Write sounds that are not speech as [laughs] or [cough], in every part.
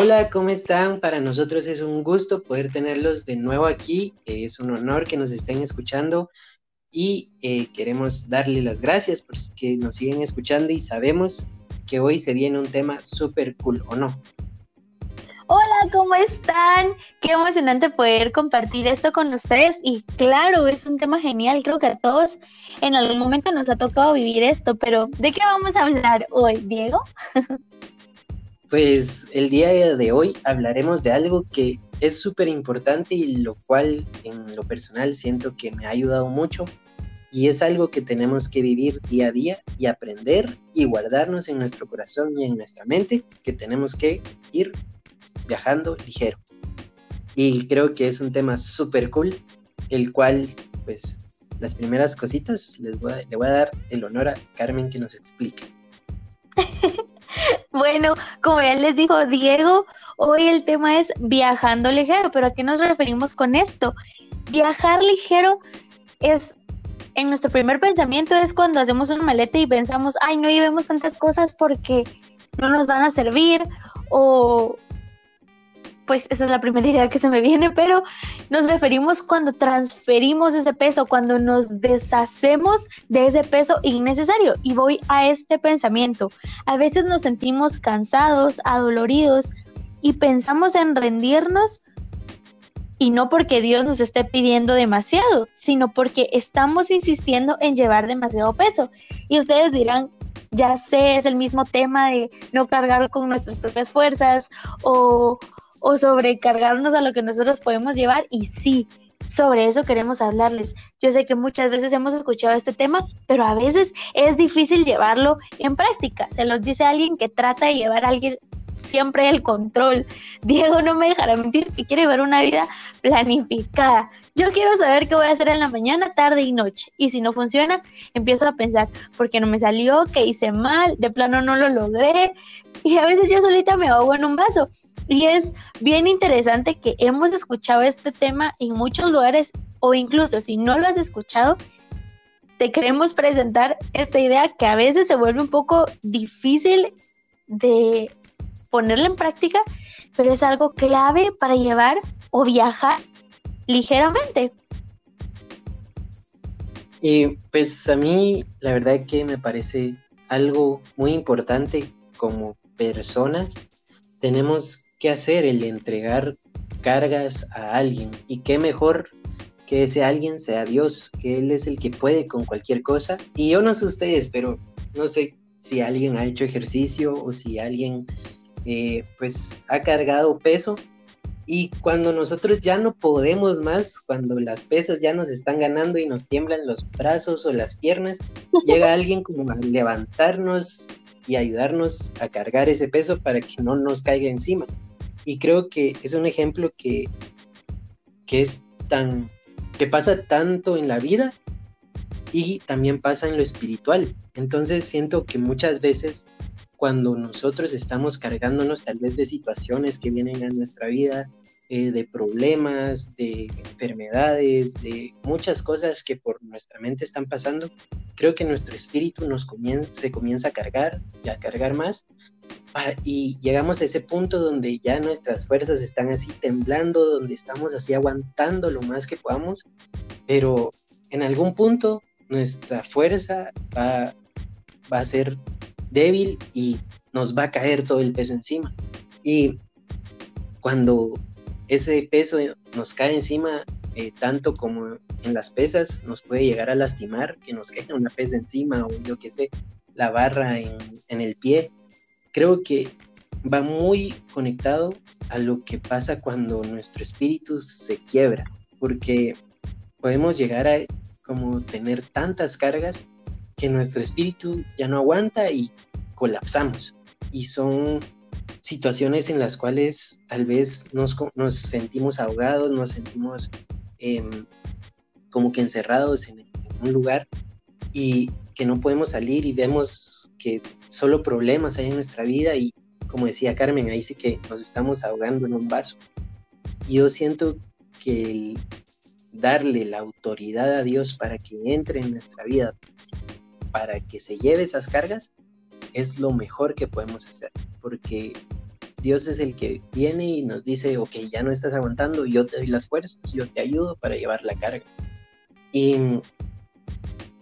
Hola, ¿cómo están? Para nosotros es un gusto poder tenerlos de nuevo aquí. Es un honor que nos estén escuchando y eh, queremos darle las gracias por que nos siguen escuchando y sabemos que hoy se viene un tema súper cool, ¿o no? Hola, ¿cómo están? Qué emocionante poder compartir esto con ustedes y claro, es un tema genial, creo que a todos en algún momento nos ha tocado vivir esto, pero ¿de qué vamos a hablar hoy, Diego? [laughs] Pues el día de hoy hablaremos de algo que es súper importante y lo cual en lo personal siento que me ha ayudado mucho y es algo que tenemos que vivir día a día y aprender y guardarnos en nuestro corazón y en nuestra mente que tenemos que ir viajando ligero. Y creo que es un tema súper cool, el cual pues las primeras cositas les voy le voy a dar el honor a Carmen que nos explique. [laughs] Bueno, como ya les dijo Diego, hoy el tema es viajando ligero, pero ¿a qué nos referimos con esto? Viajar ligero es, en nuestro primer pensamiento es cuando hacemos una maleta y pensamos, ay, no llevemos tantas cosas porque no nos van a servir o pues esa es la primera idea que se me viene, pero nos referimos cuando transferimos ese peso, cuando nos deshacemos de ese peso innecesario. Y voy a este pensamiento. A veces nos sentimos cansados, adoloridos y pensamos en rendirnos y no porque Dios nos esté pidiendo demasiado, sino porque estamos insistiendo en llevar demasiado peso. Y ustedes dirán, ya sé, es el mismo tema de no cargar con nuestras propias fuerzas o o sobrecargarnos a lo que nosotros podemos llevar y sí, sobre eso queremos hablarles. Yo sé que muchas veces hemos escuchado este tema, pero a veces es difícil llevarlo en práctica. Se los dice alguien que trata de llevar a alguien siempre el control. [laughs] Diego no me dejará mentir que quiere ver una vida planificada. Yo quiero saber qué voy a hacer en la mañana, tarde y noche. Y si no funciona, empiezo a pensar, ¿por qué no me salió? ¿Qué hice mal? De plano no lo logré. Y a veces yo solita me ahogo en un vaso. Y es bien interesante que hemos escuchado este tema en muchos lugares o incluso si no lo has escuchado, te queremos presentar esta idea que a veces se vuelve un poco difícil de ponerla en práctica, pero es algo clave para llevar o viajar ligeramente. Y pues a mí la verdad que me parece algo muy importante como personas. Tenemos qué hacer el entregar cargas a alguien. Y qué mejor que ese alguien sea Dios, que Él es el que puede con cualquier cosa. Y yo no sé ustedes, pero no sé si alguien ha hecho ejercicio o si alguien eh, pues ha cargado peso. Y cuando nosotros ya no podemos más, cuando las pesas ya nos están ganando y nos tiemblan los brazos o las piernas, [laughs] llega alguien como a levantarnos y ayudarnos a cargar ese peso para que no nos caiga encima. Y creo que es un ejemplo que, que es tan, que pasa tanto en la vida y también pasa en lo espiritual. Entonces siento que muchas veces cuando nosotros estamos cargándonos tal vez de situaciones que vienen a nuestra vida, eh, de problemas, de enfermedades, de muchas cosas que por nuestra mente están pasando, creo que nuestro espíritu nos se comienza a cargar y a cargar más y llegamos a ese punto donde ya nuestras fuerzas están así temblando, donde estamos así aguantando lo más que podamos, pero en algún punto nuestra fuerza va, va a ser débil y nos va a caer todo el peso encima. Y cuando ese peso nos cae encima, eh, tanto como en las pesas, nos puede llegar a lastimar, que nos caiga una pesa encima o yo qué sé, la barra en, en el pie creo que va muy conectado a lo que pasa cuando nuestro espíritu se quiebra, porque podemos llegar a como tener tantas cargas que nuestro espíritu ya no aguanta y colapsamos. Y son situaciones en las cuales tal vez nos, nos sentimos ahogados, nos sentimos em, como que encerrados en, en un lugar y que no podemos salir y vemos que solo problemas hay en nuestra vida y como decía Carmen, ahí sí que nos estamos ahogando en un vaso. Yo siento que el darle la autoridad a Dios para que entre en nuestra vida, para que se lleve esas cargas, es lo mejor que podemos hacer, porque Dios es el que viene y nos dice, ok, ya no estás aguantando, yo te doy las fuerzas, yo te ayudo para llevar la carga. Y,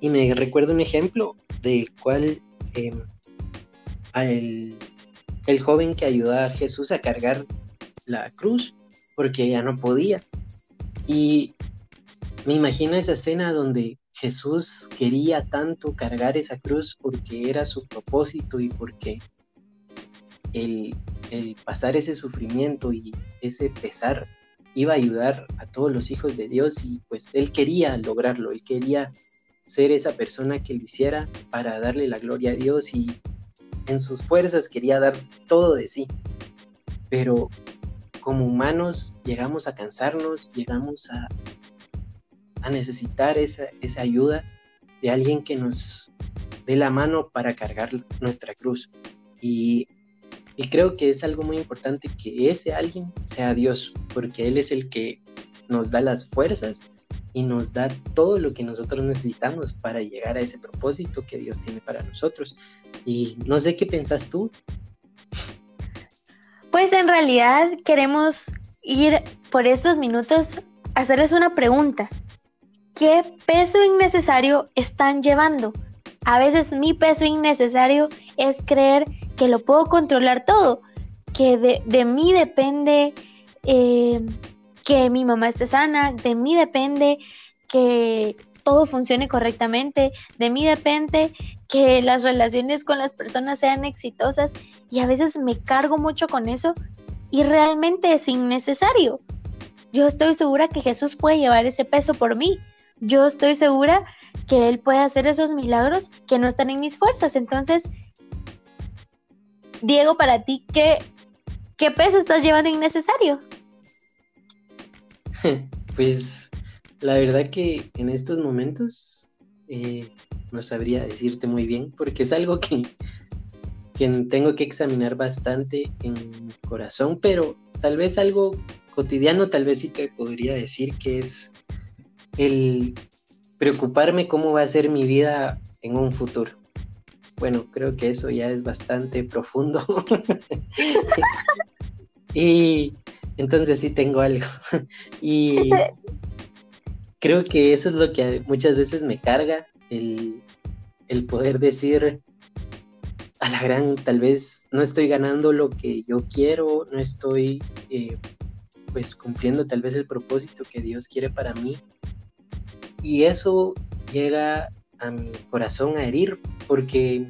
y me recuerdo un ejemplo de cuál em, el, el joven que ayudó a Jesús a cargar la cruz porque ya no podía. Y me imagino esa escena donde Jesús quería tanto cargar esa cruz porque era su propósito y porque el, el pasar ese sufrimiento y ese pesar iba a ayudar a todos los hijos de Dios y pues él quería lograrlo, él quería ser esa persona que lo hiciera para darle la gloria a Dios y en sus fuerzas quería dar todo de sí. Pero como humanos llegamos a cansarnos, llegamos a, a necesitar esa, esa ayuda de alguien que nos dé la mano para cargar nuestra cruz. Y, creo que es algo muy importante que ese alguien sea Dios, porque Él es el que nos da las fuerzas y nos da todo lo que nosotros necesitamos para llegar a ese propósito que Dios tiene para nosotros. Y no sé qué pensás tú. Pues en realidad queremos ir por estos minutos a hacerles una pregunta. ¿Qué peso innecesario están llevando? A veces mi peso innecesario es creer que lo puedo controlar todo, que de, mí depende eh, que mi mamá esté sana, de mí depende que todo funcione correctamente, de mí depende que las relaciones con las personas sean exitosas y a veces me cargo mucho con eso y realmente es innecesario. Yo estoy segura que Jesús puede llevar ese peso por mí. Yo estoy segura que Él puede hacer esos milagros que no están en mis fuerzas. Entonces, Diego, para ti, ¿qué, qué peso estás llevando innecesario? [laughs] Pues la verdad que en estos momentos eh, no sabría decirte muy bien, porque es algo que, que tengo que examinar bastante en mi corazón, pero tal vez algo cotidiano, tal vez sí que podría decir que es el preocuparme cómo va a ser mi vida en un futuro. Bueno, creo que eso ya es bastante profundo. [laughs] y entonces sí tengo algo. [laughs] y creo que eso es lo que muchas veces me carga, el, poder decir a la gran, tal vez no estoy ganando lo que yo quiero, no estoy eh, pues cumpliendo tal vez el propósito que Dios quiere para mí. Y eso llega a mi corazón a herir porque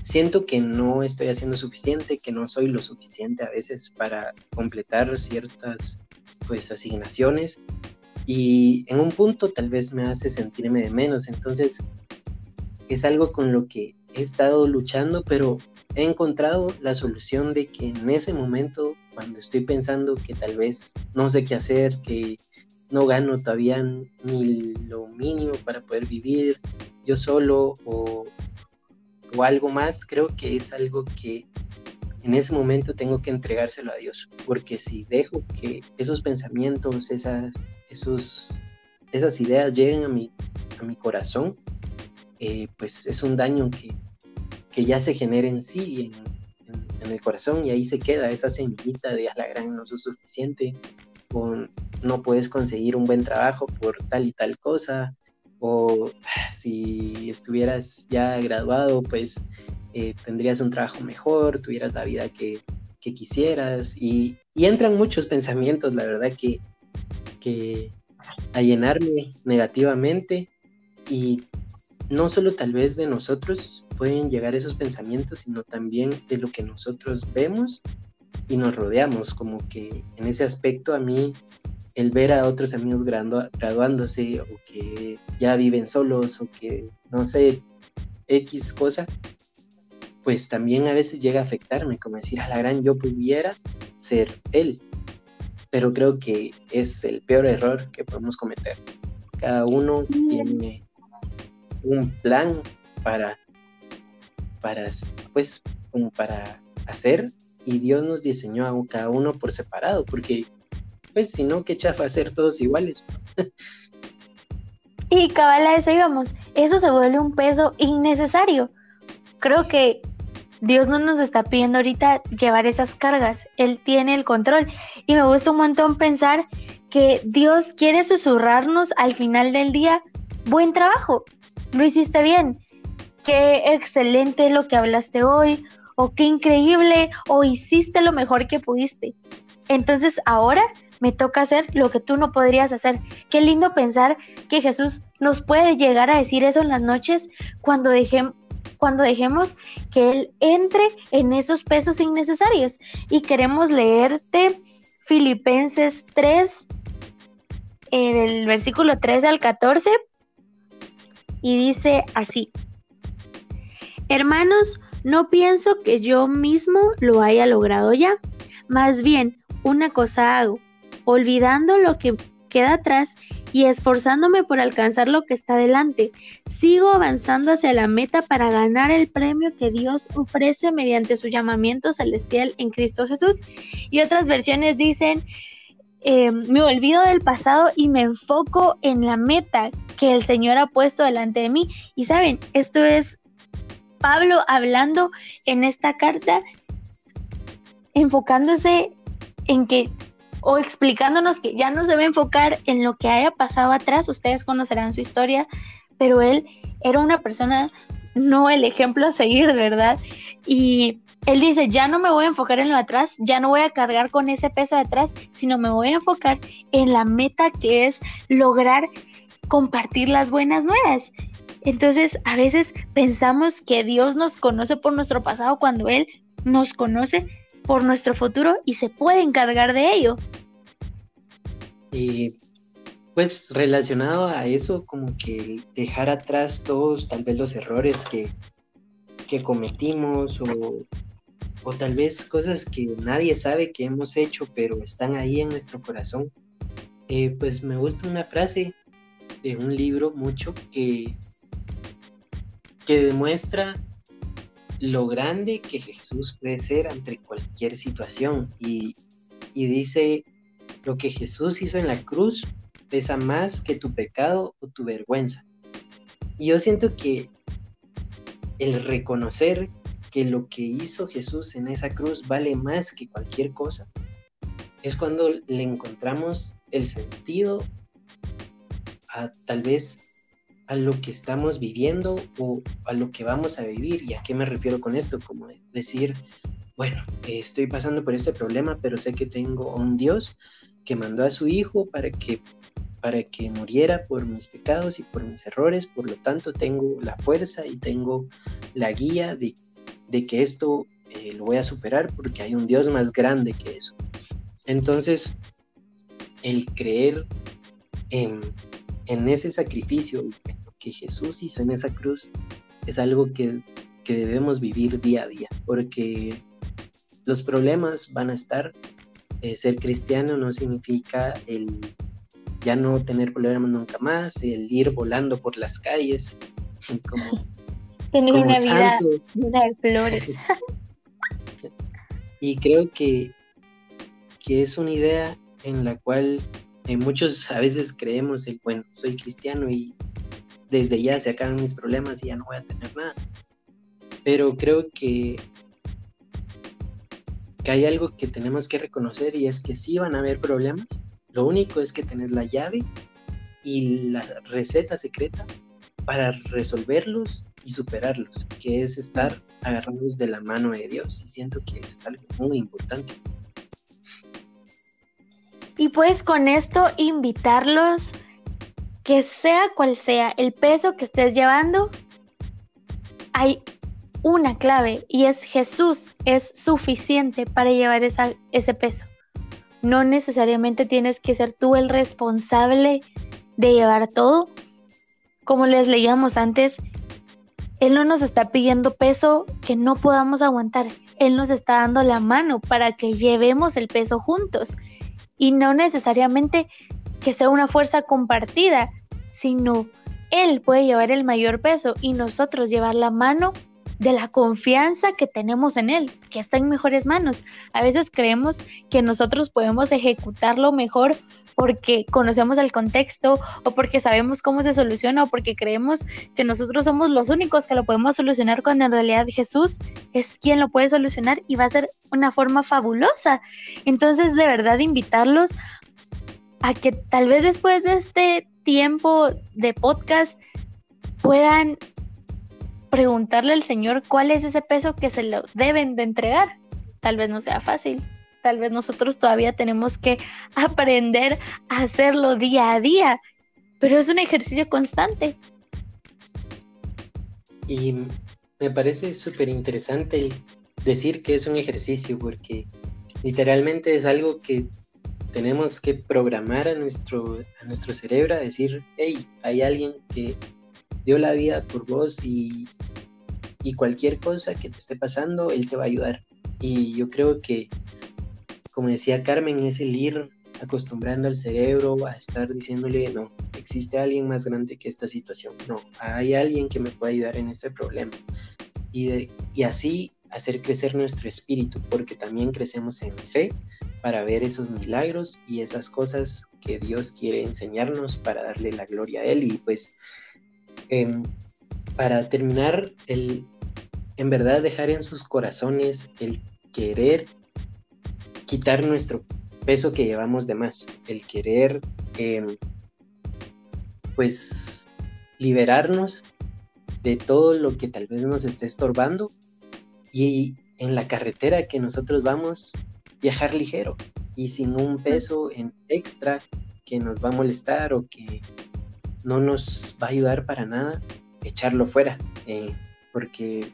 siento que no estoy haciendo suficiente, que no soy lo suficiente a veces para completar ciertas pues asignaciones. Y en un punto tal vez me hace sentirme de menos, entonces es algo con lo que he estado luchando, pero he encontrado la solución de que en ese momento, cuando estoy pensando que tal vez no sé qué hacer, que no gano todavía ni lo mínimo para poder vivir yo solo o o algo más, creo que es algo que en ese momento tengo que entregárselo a Dios, porque si dejo que esos pensamientos, esas, esos, esas ideas lleguen a mi, a mi corazón, eh, pues es un daño que, que, ya se genera en sí, en, en, el corazón, y ahí se queda esa semillita de a la gran no soy suficiente, o no puedes conseguir un buen trabajo por tal y tal cosa, o si estuvieras ya graduado, pues eh, tendrías un trabajo mejor, tuvieras la vida que, quisieras y, entran muchos pensamientos, la verdad que, que a llenarme negativamente y no solo tal vez de nosotros pueden llegar esos pensamientos, sino también de lo que nosotros vemos y nos rodeamos, como que en ese aspecto a mí el ver a otros amigos graduándose o que ya viven solos o que no sé, X cosa, pues también a veces llega a afectarme, como decir, a la gran yo pudiera ser él. Pero creo que es el peor error que podemos cometer. Cada uno tiene un plan para, para, pues, como para hacer y Dios nos diseñó a cada uno por separado, porque pues, si no, qué chafa hacer todos iguales. y cabal a eso íbamos, eso se vuelve un peso innecesario. Creo que Dios no nos está pidiendo ahorita llevar esas cargas, Él tiene el control. Y me gusta un montón pensar que Dios quiere susurrarnos al final del día, buen trabajo, lo hiciste bien, qué excelente lo que hablaste hoy, o qué increíble, o hiciste lo mejor que pudiste. Entonces ahora me toca hacer lo que tú no podrías hacer. Qué lindo pensar que Jesús nos puede llegar a decir eso en las noches cuando dejemos cuando dejemos que Él entre en esos pesos innecesarios. Y queremos leerte Filipenses 3, eh, del versículo 3 al 14, y dice así, Hermanos, no pienso que yo mismo lo haya logrado ya, más bien una cosa hago, olvidando lo que queda atrás y esforzándome por alcanzar lo que está delante. Sigo avanzando hacia la meta para ganar el premio que Dios ofrece mediante su llamamiento celestial en Cristo Jesús. Y otras versiones dicen, eh, me olvido del pasado y me enfoco en la meta que el Señor ha puesto delante de mí. Y saben, esto es Pablo hablando en esta carta, enfocándose en que o explicándonos que ya no se va a enfocar en lo que haya pasado atrás, ustedes conocerán su historia, pero él era una persona, no el ejemplo a seguir, ¿verdad? Y él dice, ya no me voy a enfocar en lo atrás, ya no voy a cargar con ese peso de atrás, sino me voy a enfocar en la meta que es lograr compartir las buenas nuevas. Entonces, a veces pensamos que Dios nos conoce por nuestro pasado cuando Él nos conoce por nuestro futuro y se puede encargar de ello. Y pues relacionado a eso, como que dejar atrás todos tal vez los errores que, que cometimos o, o tal vez cosas que nadie sabe que hemos hecho, pero están ahí en nuestro corazón. Eh, pues me gusta una frase de un libro mucho que, que demuestra lo grande que Jesús puede ser ante cualquier situación. Y, dice, lo que Jesús hizo en la cruz pesa más que tu pecado o tu vergüenza. Y yo siento que el reconocer que lo que hizo Jesús en esa cruz vale más que cualquier cosa, es cuando le encontramos el sentido a tal vez a lo que estamos viviendo o a lo que vamos a vivir. ¿Y a qué me refiero con esto? Como decir, bueno, estoy pasando por este problema, pero sé que tengo un Dios que mandó a su Hijo para que, para que muriera por mis pecados y por mis errores. Por lo tanto, tengo la fuerza y tengo la guía de, que esto eh, lo voy a superar porque hay un Dios más grande que eso. Entonces, el creer en en ese sacrificio que Jesús hizo en esa cruz es algo que, debemos vivir día a día, porque los problemas van a estar. Eh, ser cristiano no significa el ya no tener problemas nunca más, el ir volando por las calles, [laughs] como [laughs] tener una vida de flores. [laughs] y creo que, que es una idea en la cual eh, muchos a veces creemos el, bueno, soy cristiano y desde ya se acaban mis problemas y ya no voy a tener nada. Pero creo que, que hay algo que tenemos que reconocer y es que sí van a haber problemas. Lo único es que tenés la llave y la receta secreta para resolverlos y superarlos, que es estar agarrados de la mano de Dios. Y siento que eso es algo muy importante. Y pues con esto invitarlos que sea cual sea el peso que estés llevando, hay una clave y es Jesús es suficiente para llevar ese peso. No necesariamente tienes que ser tú el responsable de llevar todo. Como les leíamos antes, Él no nos está pidiendo peso que no podamos aguantar. Él nos está dando la mano para que llevemos el peso juntos y no necesariamente que sea una fuerza compartida, sino él puede llevar el mayor peso y nosotros llevar la mano de la confianza que tenemos en él, que está en mejores manos. A veces creemos que nosotros podemos ejecutarlo mejor porque conocemos el contexto o porque sabemos cómo se soluciona o porque creemos que nosotros somos los únicos que lo podemos solucionar cuando en realidad Jesús es quien lo puede solucionar y va a ser una forma fabulosa. Entonces, de verdad, invitarlos a que tal vez después de este tiempo de podcast puedan preguntarle al Señor cuál es ese peso que se lo deben de entregar. Tal vez no sea fácil, tal vez nosotros todavía tenemos que aprender a hacerlo día a día, pero es un ejercicio constante. Y me parece súper interesante decir que es un ejercicio porque literalmente es algo que tenemos que programar a nuestro, a nuestro cerebro a decir, hey, hay alguien que dio la vida por vos y, y cualquier cosa que te esté pasando, él te va a ayudar. Y yo creo que, como decía Carmen, es el ir acostumbrando al cerebro a estar diciéndole, no, existe alguien más grande que esta situación, no, hay alguien que me puede ayudar en este problema. Y, y así hacer crecer nuestro espíritu, porque también crecemos en fe para ver esos milagros y esas cosas que Dios quiere enseñarnos para darle la gloria a Él. Y pues em, para terminar, el, en verdad dejar en sus corazones el querer quitar nuestro peso que llevamos de más, el querer em, pues liberarnos de todo lo que tal vez nos esté estorbando y en la carretera que nosotros vamos viajar ligero y sin un peso en extra que nos va a molestar o que no nos va a ayudar para nada, echarlo fuera, eh, porque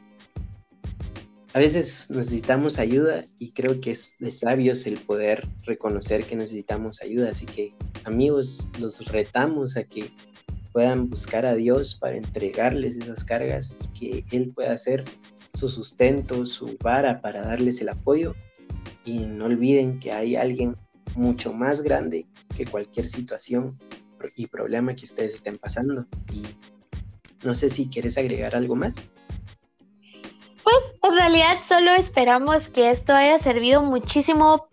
a veces necesitamos ayuda y creo que es de sabios el poder reconocer que necesitamos ayuda, así que amigos, los retamos a que puedan buscar a Dios para entregarles esas cargas y que Él pueda hacer su sustento, su vara para darles el apoyo y no olviden que hay alguien mucho más grande que cualquier situación y problema que ustedes estén pasando. Y no sé si quieres agregar algo más. En realidad solo esperamos que esto haya servido muchísimo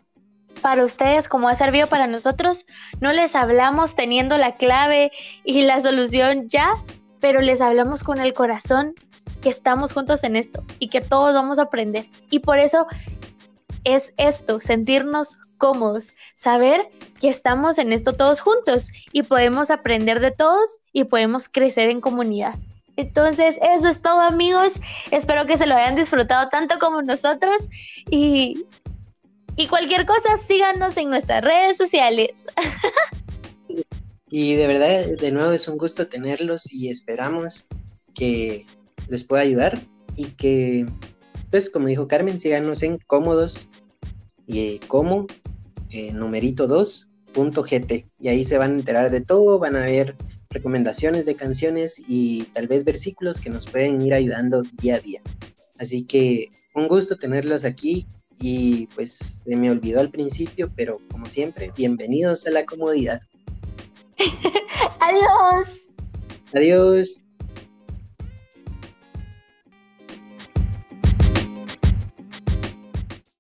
para ustedes como ha servido para nosotros. No les hablamos teniendo la clave y la solución ya, pero les hablamos con el corazón que estamos juntos en esto y que todos vamos a aprender. Y por eso es esto, sentirnos cómodos, saber que estamos en esto todos juntos y podemos aprender de todos y podemos crecer en comunidad. Entonces, eso es todo amigos. Espero que se lo hayan disfrutado tanto como nosotros y, y cualquier cosa, síganos en nuestras redes sociales. [laughs] y de verdad, de nuevo es un gusto tenerlos y esperamos que les pueda ayudar y que pues como dijo Carmen, síganos en cómodos y eh, como eh, numerito 2.gt y ahí se van a enterar de todo, van a ver recomendaciones de canciones y tal vez versículos que nos pueden ir ayudando día a día. Así que un gusto tenerlos aquí y pues se me olvidó al principio, pero como siempre, bienvenidos a la comodidad. [laughs] Adiós. Adiós.